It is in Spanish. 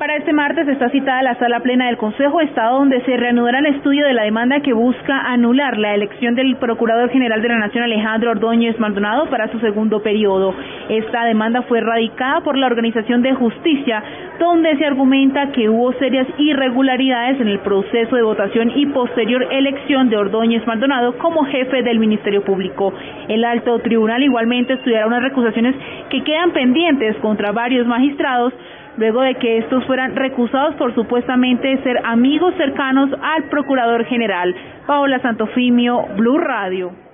Para este martes está citada la sala plena del Consejo de Estado donde se reanudará el estudio de la demanda que busca anular la elección del Procurador General de la Nación Alejandro Ordóñez Maldonado para su segundo periodo. Esta demanda fue radicada por la Organización de Justicia donde se argumenta que hubo serias irregularidades en el proceso de votación y posterior elección de Ordóñez Maldonado como jefe del Ministerio Público. El alto tribunal igualmente estudiará unas recusaciones que quedan pendientes contra varios magistrados luego de que estos fueran recusados por supuestamente ser amigos cercanos al Procurador General. Paola Santofimio, Blue Radio.